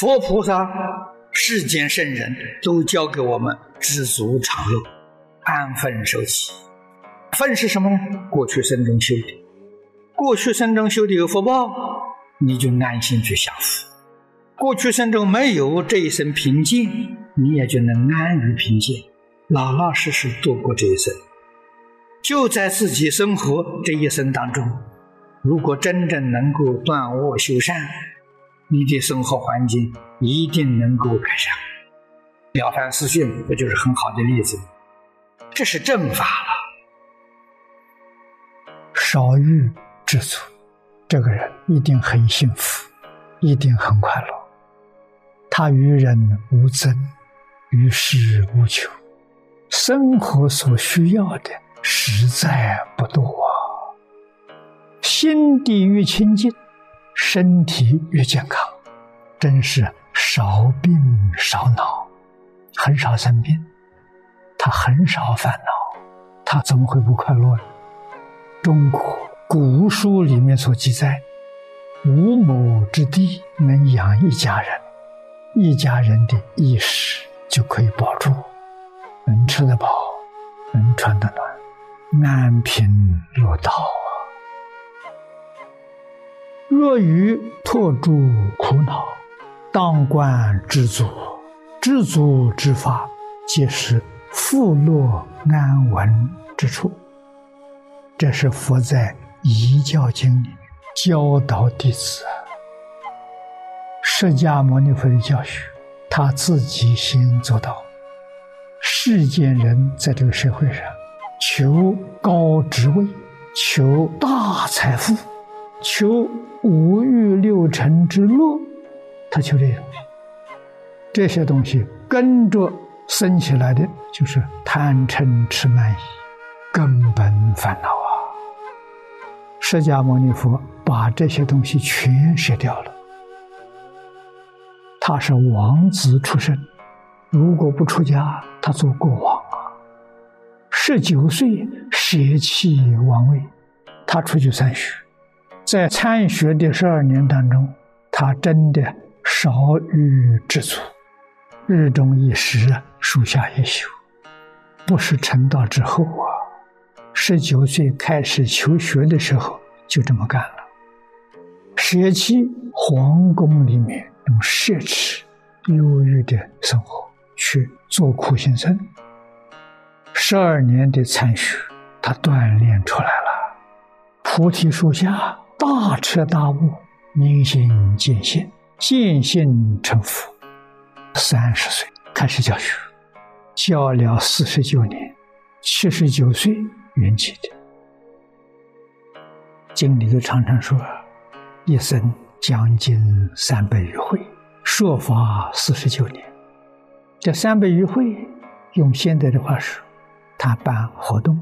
佛菩萨、世间圣人都教给我们知足常乐、安分守己。分是什么呢？过去生中修的，过去生中修的有福报，你就安心去享福；过去生中没有这一生平静，你也就能安于平静，老老实实度过这一生。就在自己生活这一生当中，如果真正能够断恶修善，你的生活环境一定能够改善。《了凡四训》不就是很好的例子？这是正法了。少欲知足，这个人一定很幸福，一定很快乐。他与人无争，与世无求，生活所需要的。实在不多！心地越清净，身体越健康，真是少病少恼，很少生病，他很少烦恼，他怎么会不快乐呢？中国古书里面所记载，五亩之地能养一家人，一家人的衣食就可以保住，能吃得饱，能穿得暖。安贫乐道！若欲脱诸苦恼，当观知足。知足之法，皆是富乐安稳之处。这是佛在《遗教经》里教导弟子。释迦牟尼佛的教学，他自己先做到。世间人在这个社会上。求高职位，求大财富，求五欲六尘之乐，他求这些东西。这些东西跟着生起来的，就是贪嗔痴慢疑，根本烦恼啊！释迦牟尼佛把这些东西全舍掉了。他是王子出身，如果不出家，他做国王啊。十九岁舍弃王位，他出去参学，在参学的十二年当中，他真的少欲知足，日中一时啊，树下一宿，不是成道之后啊。十九岁开始求学的时候就这么干了，舍弃皇宫里面用奢侈、忧郁的生活，去做苦行僧。十二年的参学，他锻炼出来了。菩提树下大彻大悟，明心见性，见性成佛。三十岁开始教学，教了四十九年，七十九岁圆寂的。经里头常常说，一生将近三百余会，说法四十九年。这三百余会，用现在的话说。他办活动，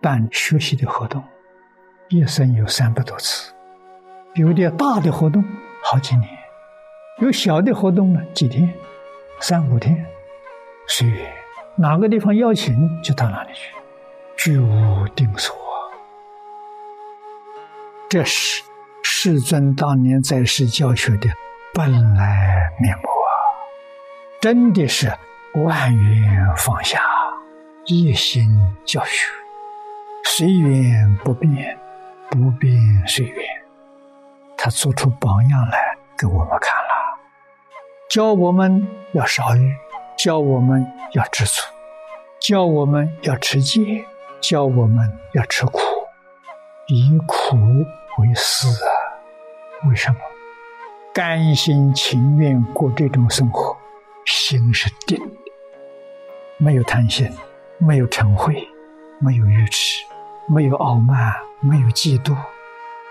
办学习的活动，一生有三百多次。有点大的活动好几年，有小的活动呢几天，三五天，随缘。哪个地方邀请就到哪里去，居无定所。这是世尊当年在世教学的本来面目啊！真的是万缘放下。一心教学，随缘不变，不变随缘。他做出榜样来给我们看了，教我们要少欲，教我们要知足，教我们要持戒，教我们要吃苦，以苦为食啊！为什么？甘心情愿过这种生活，心是定的，没有贪心。没有嗔恚，没有愚痴，没有傲慢，没有嫉妒，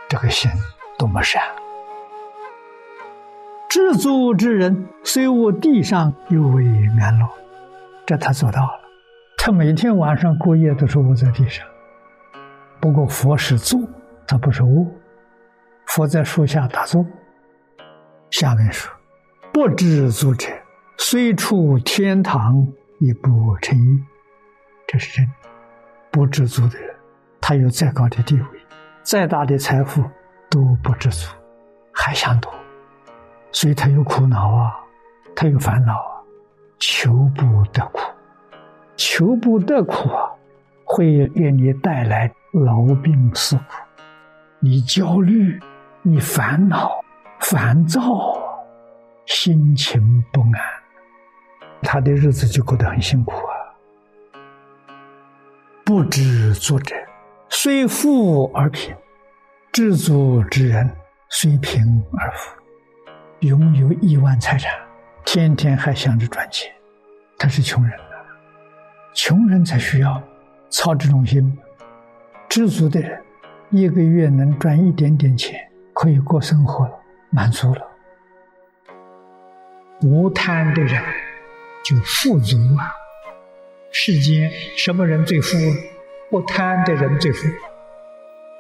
这个心多么善！知足之人，虽卧地上，犹为安乐。这他做到了。他每天晚上过夜都是卧在地上。不过佛是坐，他不是卧。佛在树下打坐。下面说：不知足者，虽处天堂，亦不成意。这是真，不知足的人，他有再高的地位，再大的财富都不知足，还想多，所以他有苦恼啊，他有烦恼啊，求不得苦，求不得苦啊，会给你带来劳病死苦。你焦虑，你烦恼、烦躁，心情不安，他的日子就过得很辛苦啊。不知足者，虽富而贫；知足之人，虽贫而富。拥有亿万财产，天天还想着赚钱，他是穷人啊！穷人才需要操这种心。知足的人，一个月能赚一点点钱，可以过生活了，满足了。无贪的人就富足啊！世间什么人最富？不贪的人最富。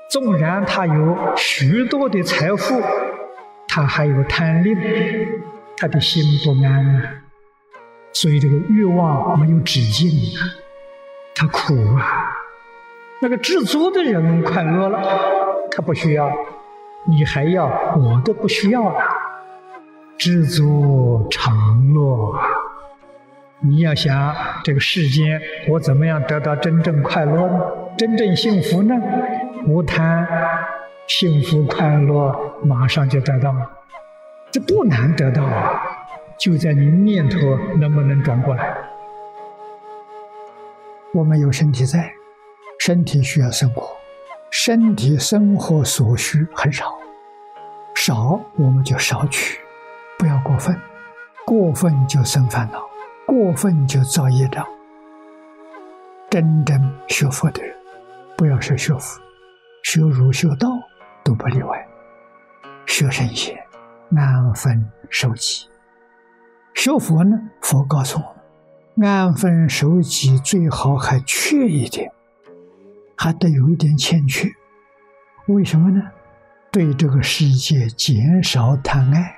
纵然他有许多的财富。他还有贪吝，他的心不安啊，所以这个欲望没有止境啊，他苦啊。那个知足的人快乐了，他不需要，你还要，我都不需要了。知足常乐，你要想这个世间，我怎么样得到真正快乐呢？真正幸福呢？无贪。幸福快乐马上就得到了，这不难得到啊！就在你念头能不能转过来？我们有身体在，身体需要生活，身体生活所需很少，少我们就少取，不要过分，过分就生烦恼，过分就造业障。真正学佛的人，不要说学佛，学儒学道。都不例外，学圣贤，安分守己。学佛呢，佛告诉我们，安分守己最好还缺一点，还得有一点欠缺。为什么呢？对这个世界减少贪爱。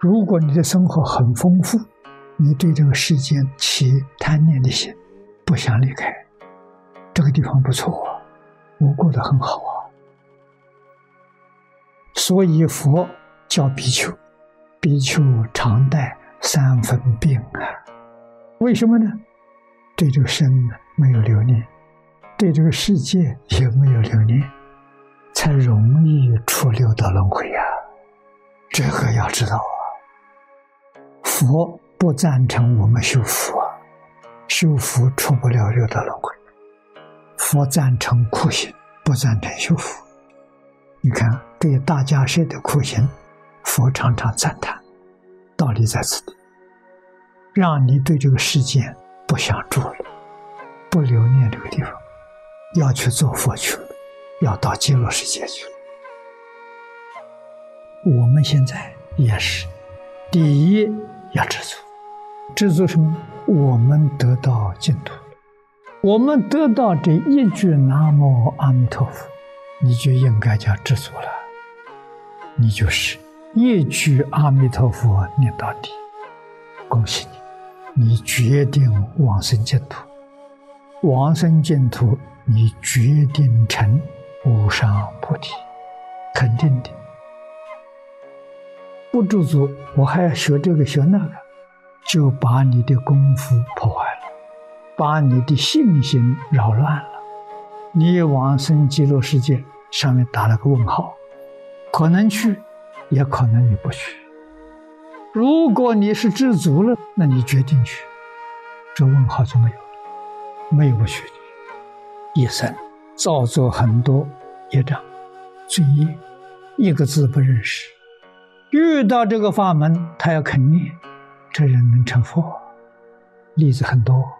如果你的生活很丰富，你对这个世界起贪念的心，不想离开，这个地方不错啊，我过得很好啊。所以佛叫比丘，比丘常带三分病啊。为什么呢？对这个身没有留念，对这个世界也没有留念，才容易出六道轮回呀。这个要知道啊。佛不赞成我们修福啊，修福出不了六道轮回。佛赞成苦行，不赞成修福。你看，对大家舍的苦行，佛常常赞叹，道理在此地，让你对这个世界不想住了，不留念这个地方，要去做佛去了，要到极乐世界去了。我们现在也是，第一要知足，知足什么？我们得到净土，我们得到这一句南无阿弥陀佛。你就应该叫知足了，你就是一句阿弥陀佛念到底，恭喜你，你决定往生净土，往生净土，你决定成无上菩提，肯定的。不知足，我还要学这个学那个，就把你的功夫破坏了，把你的信心扰乱了。你往生极乐世界，上面打了个问号，可能去，也可能你不去。如果你是知足了，那你决定去，这问号就没有了，没有不去的。一生造作很多业障、罪业，一个字不认识，遇到这个法门，他要肯念，这人能成佛，例子很多。